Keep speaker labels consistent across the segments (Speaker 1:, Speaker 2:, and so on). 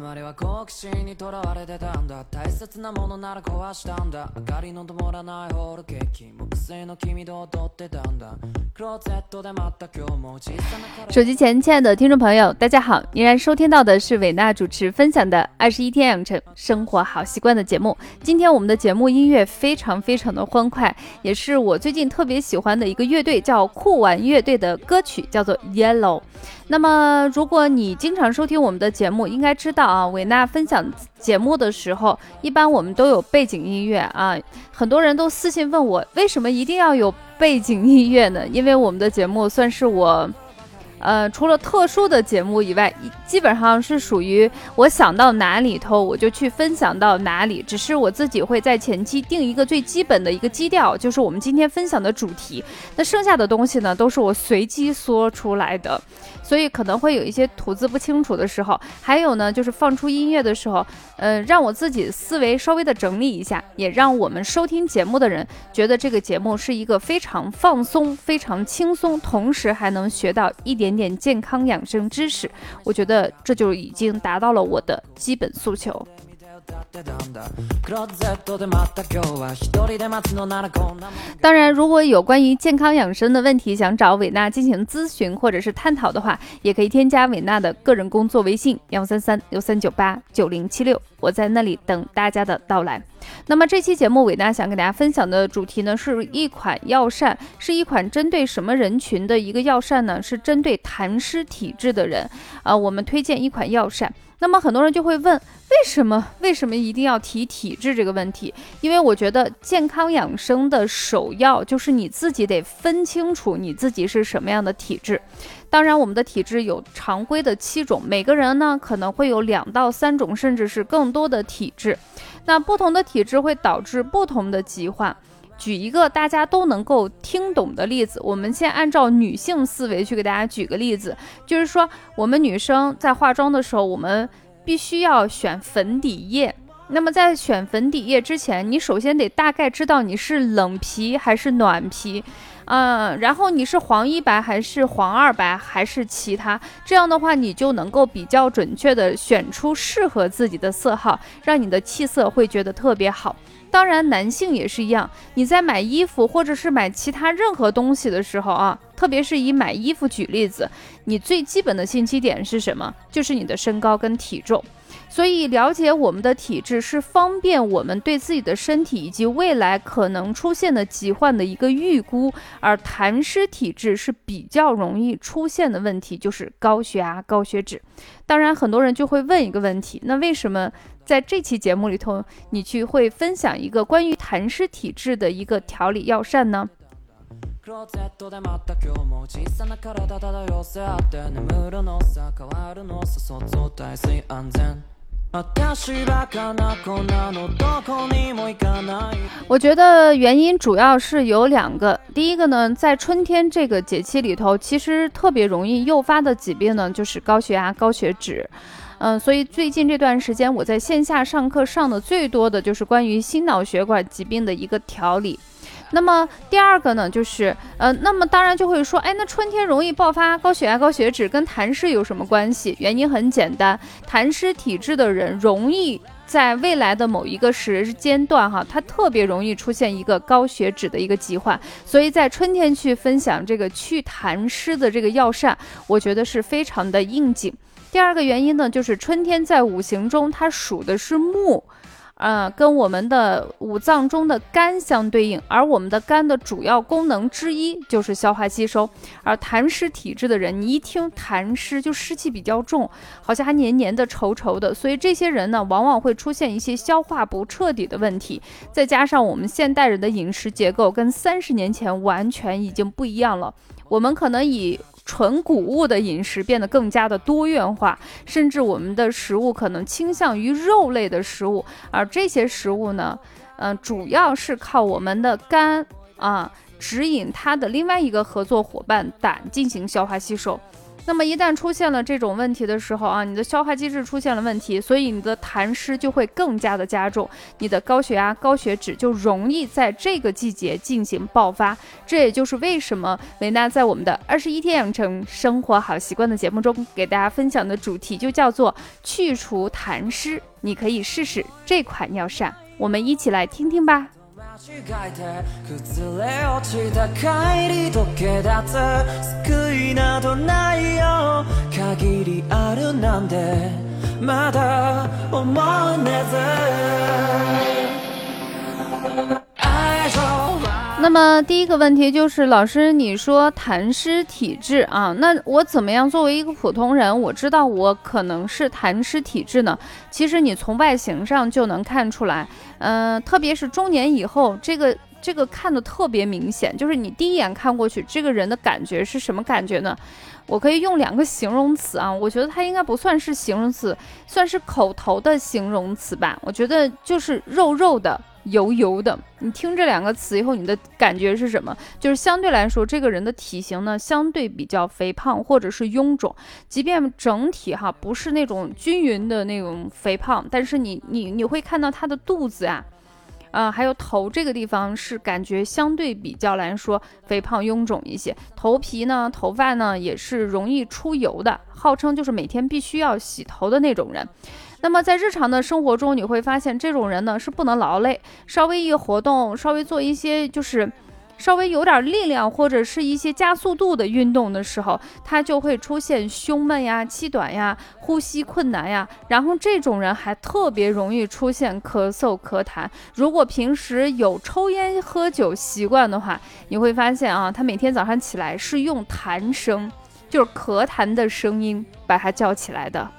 Speaker 1: まりは好奇心にとらわれてたんだ大切なものなら壊したんだ明かりの灯らないホールケーキ木製の君と踊ってたんだクローゼットで待った今日も小さな彼
Speaker 2: 手机前，亲爱的听众朋友，大家好！依然收听到的是伟娜主持分享的《二十一天养成生活好习惯》的节目。今天我们的节目音乐非常非常的欢快，也是我最近特别喜欢的一个乐队，叫酷玩乐队的歌曲，叫做《Yellow》。 那么，如果你经常收听我们的节目，应该知道啊，维娜分享节目的时候，一般我们都有背景音乐啊。很多人都私信问我，为什么一定要有背景音乐呢？因为我们的节目算是我。呃，除了特殊的节目以外，基本上是属于我想到哪里头我就去分享到哪里，只是我自己会在前期定一个最基本的一个基调，就是我们今天分享的主题。那剩下的东西呢，都是我随机说出来的，所以可能会有一些吐字不清楚的时候。还有呢，就是放出音乐的时候，呃，让我自己思维稍微的整理一下，也让我们收听节目的人觉得这个节目是一个非常放松、非常轻松，同时还能学到一点点健康养生知识。我觉得这就已经达到了我的基本诉求。
Speaker 1: 歌ってたんだクローゼットで待った今日は一人で待つのならこんなもん
Speaker 2: 当然，如果有关于健康养生的问题想找伟娜进行咨询或者是探讨的话，也可以添加伟娜的个人工作微信幺三三六三九八九零七六，我在那里等大家的到来。那么这期节目，伟娜想给大家分享的主题呢，是一款药膳，是一款针对什么人群的一个药膳呢？是针对痰湿体质的人。啊、我们推荐一款药膳。 那么很多人就会问，为什么为什么一定要提体质这个问题？因为我觉得健康养生的首要就是你自己得分清楚你自己是什么样的体质。当然，我们的体质有常规的七种，每个人呢可能会有两到三种，甚至是更多的体质。那不同的体质会导致不同的疾患。举一个大家都能够听懂的例子，我们先按照女性思维去给大家举个例子，就是说我们女生在化妆的时候，我们必须要选粉底液。那么在选粉底液之前，你首先得大概知道你是冷皮还是暖皮，嗯，然后你是黄一白还是黄二白还是其他，这样的话你就能够比较准确的选出适合自己的色号，让你的气色会觉得特别好。当然，男性也是一样。你在买衣服或者是买其他任何东西的时候啊，特别是以买衣服举例子，你最基本的信息点是什么？就是你的身高跟体重。所以，了解我们的体质是方便我们对自己的身体以及未来可能出现的疾患的一个预估。而痰湿体质是比较容易出现的问题，就是高血压、高血脂。当然，很多人就会问一个问题：那为什么在这期节目里头，你去会分享一个关于痰湿体质的一个调理药膳呢？
Speaker 1: クローゼットで待った今日も小さな体漂せ合って眠るのさ変わるのさ想像大水安全私バカな子なのどこにも行かない
Speaker 2: 我觉得原因主要是有两个。第一个呢，在春天这个节气里头，其实特别容易诱发的疾病呢，就是高血压、高血脂。嗯，所以最近这段时间，我在线下上课上的最多的就是关于心脑血管疾病的一个调理。 那么第二个呢，就是呃，那么当然就会说，哎，那春天容易爆发高血压、高血脂，跟痰湿有什么关系？原因很简单，痰湿体质的人容易在未来的某一个时间段，哈，他特别容易出现一个高血脂的一个疾患，所以在春天去分享这个祛痰湿的这个药膳，我觉得是非常的应景。第二个原因呢，就是春天在五行中它属的是木。呃，跟我们的五脏中的肝相对应，而我们的肝的主要功能之一就是消化吸收。而痰湿体质的人，你一听痰湿就湿气比较重，好像还黏黏的、稠稠的，所以这些人呢，往往会出现一些消化不彻底的问题。再加上我们现代人的饮食结构跟三十年前完全已经不一样了，我们可能以纯谷物的饮食变得更加的多元化，甚至我们的食物可能倾向于肉类的食物，而这些食物呢，嗯、主要是靠我们的肝啊。指引它的另外一个合作伙伴胆进行消化吸收。那么一旦出现了这种问题的时候啊，你的消化机制出现了问题，所以你的痰湿就会更加的加重，你的高血压、高血脂就容易在这个季节进行爆发。这也就是为什么维娜在我们的二十一天养成生活好习惯的节目中给大家分享的主题就叫做去除痰湿。你可以试试这款药膳，我们一起来听听吧。
Speaker 1: 間違えて崩れ落ちた帰り溶け出す救いなどないよ。限りあるなんてまだ思わねず。
Speaker 2: 那么第一个问题就是，老师，你说痰湿体质啊，那我怎么样作为一个普通人，我知道我可能是痰湿体质呢？其实你从外形上就能看出来，嗯、特别是中年以后，这个这个看的特别明显，就是你第一眼看过去，这个人的感觉是什么感觉呢？我可以用两个形容词啊，我觉得它应该不算是形容词，算是口头的形容词吧。我觉得就是肉肉的、油油的。你听这两个词以后，你的感觉是什么？就是相对来说，这个人的体型呢，相对比较肥胖或者是臃肿。即便整体哈不是那种均匀的那种肥胖，但是你你你会看到他的肚子啊。啊、还有头这个地方是感觉相对比较来说肥胖臃肿一些，头皮呢、头发呢也是容易出油的，号称就是每天必须要洗头的那种人。那么在日常的生活中，你会发现这种人呢是不能劳累，稍微一活动，稍微做一些就是。稍微有点力量或者是一些加速度的运动的时候，他就会出现胸闷呀、气短呀、呼吸困难呀。然后这种人还特别容易出现咳嗽、咳痰。如果平时有抽烟、喝酒习惯的话，你会发现啊，他每天早上起来是用痰声，就是咳痰的声音把他叫起来的。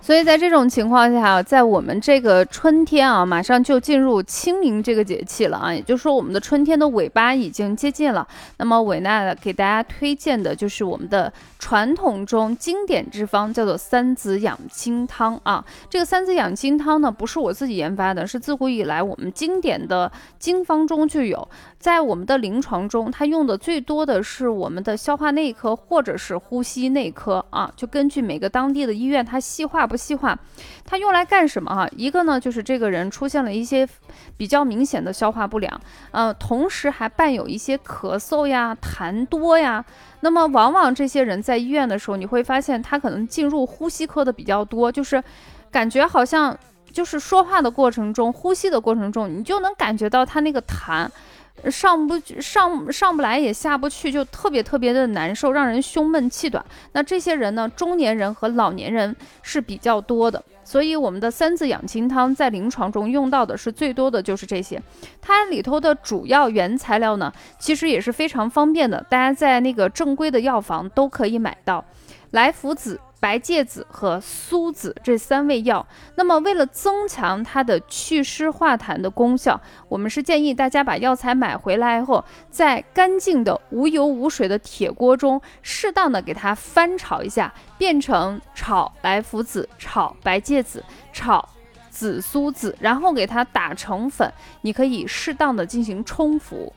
Speaker 2: 所以在这种情况下，在我们这个春天啊，马上就进入清明这个节气了啊，也就是说我们的春天的尾巴已经接近了。那么伟娜给大家推荐的就是我们的传统中经典之方，叫做三子养精汤啊。这个三子养精汤呢，不是我自己研发的，是自古以来我们经典的经方中就有。在我们的临床中，它用的最多的是我们的消化内科或者是呼吸内科啊，就根据每个当地的医院它细化不细化，它用来干什么哈、一个呢就是这个人出现了一些比较明显的消化不良，呃，同时还伴有一些咳嗽呀、痰多呀。那么往往这些人在医院的时候，你会发现他可能进入呼吸科的比较多，就是感觉好像就是说话的过程中、呼吸的过程中，你就能感觉到他那个痰。上不上上不来也下不去，就特别特别的难受，让人胸闷气短。那这些人呢，中年人和老年人是比较多的，所以我们的三字养心汤在临床中用到的是最多的就是这些。它里头的主要原材料呢，其实也是非常方便的，大家在那个正规的药房都可以买到，来福子。白芥子和苏子这三味药，那么为了增强它的祛湿化痰的功效，我们是建议大家把药材买回来后，在干净的无油无水的铁锅中，适当的给它翻炒一下，变成炒白附子、炒白芥子、炒紫苏子，然后给它打成粉，你可以适当的进行冲服。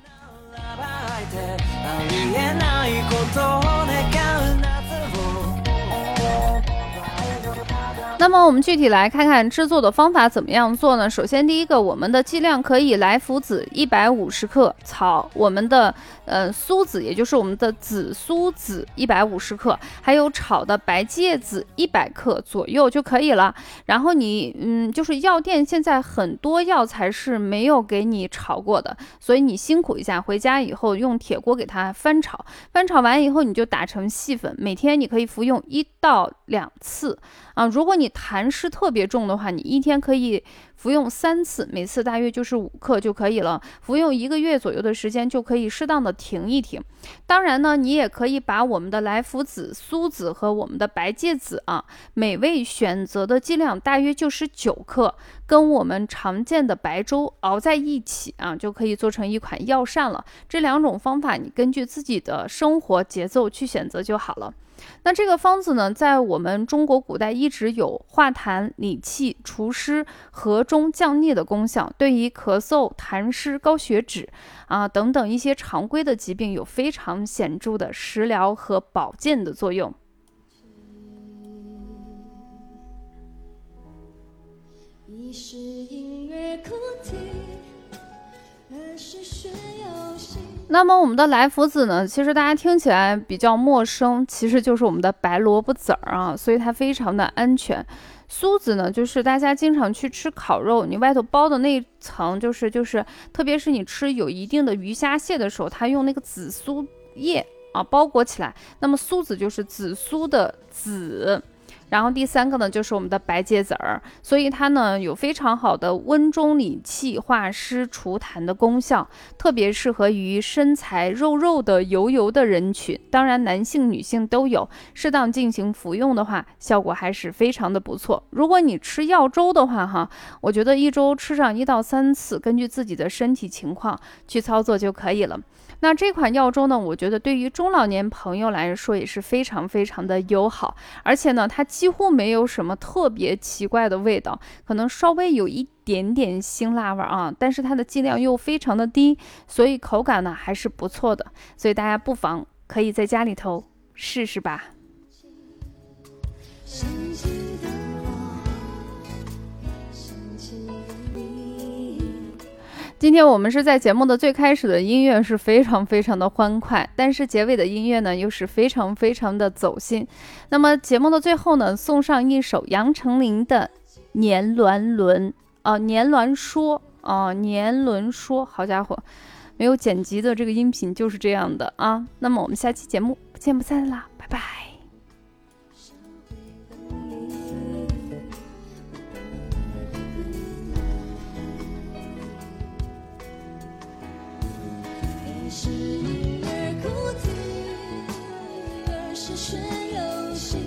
Speaker 2: 那么我们具体来看看制作的方法怎么样做呢？首先，第一个，我们的剂量可以来福子一百五十克，草我们的呃苏子，也就是我们的紫苏子一百五十克，还有炒的白芥子一百克左右就可以了。然后你嗯，就是药店现在很多药材是没有给你炒过的，所以你辛苦一下，回家以后用铁锅给它翻炒，翻炒完以后你就打成细粉，每天你可以服用一到两次。啊，如果你痰湿特别重的话，你一天可以服用三次，每次大约就是五克就可以了。服用一个月左右的时间，就可以适当的停一停。当然呢，你也可以把我们的来福子、苏子和我们的白芥子啊，每位选择的剂量大约就是九克，跟我们常见的白粥熬在一起啊，就可以做成一款药膳了。这两种方法你根据自己的生活节奏去选择就好了。那这个方子呢，在我们中国古代一直有化痰、理气、除湿、和中、降逆的功效，对于咳嗽、痰湿、高血脂啊等等一些常规的疾病有非常显著的食疗和保健的作用。一是音乐哭啼，二是学。那么我们的来福子呢？其实大家听起来比较陌生，其实就是我们的白萝卜籽儿啊，所以它非常的安全。苏子呢，就是大家经常去吃烤肉，你外头包的那层，就是就是，特别是你吃有一定的鱼虾蟹的时候，它用那个紫苏叶啊包裹起来，那么苏子就是紫苏的紫。然后第三个呢，就是我们的白芥子儿，所以它呢有非常好的温中理气、化湿除痰的功效，特别适合于身材肉肉的油油的人群，当然男性、女性都有，适当进行服用的话，效果还是非常的不错。如果你吃药粥的话，哈，我觉得一周吃上一到三次，根据自己的身体情况去操作就可以了。那这款药粥呢？我觉得对于中老年朋友来说也是非常非常的友好，而且呢，它既几乎没有什么特别奇怪的味道，可能稍微有一点点辛辣味啊，但是它的剂量又非常的低，所以口感呢还是不错的，所以大家不妨可以在家里头试试吧。今天我们是在节目的最开始的音乐是非常非常的欢快，但是结尾的音乐呢又是非常非常的走心。那么节目的最后呢，送上一首杨丞琳的《年轮轮》啊，《年轮说》啊，《年轮说》。好家伙，没有剪辑的这个音频就是这样的啊。那么我们下期节目不见不散啦，拜拜。是婴儿哭啼，而是学游戏。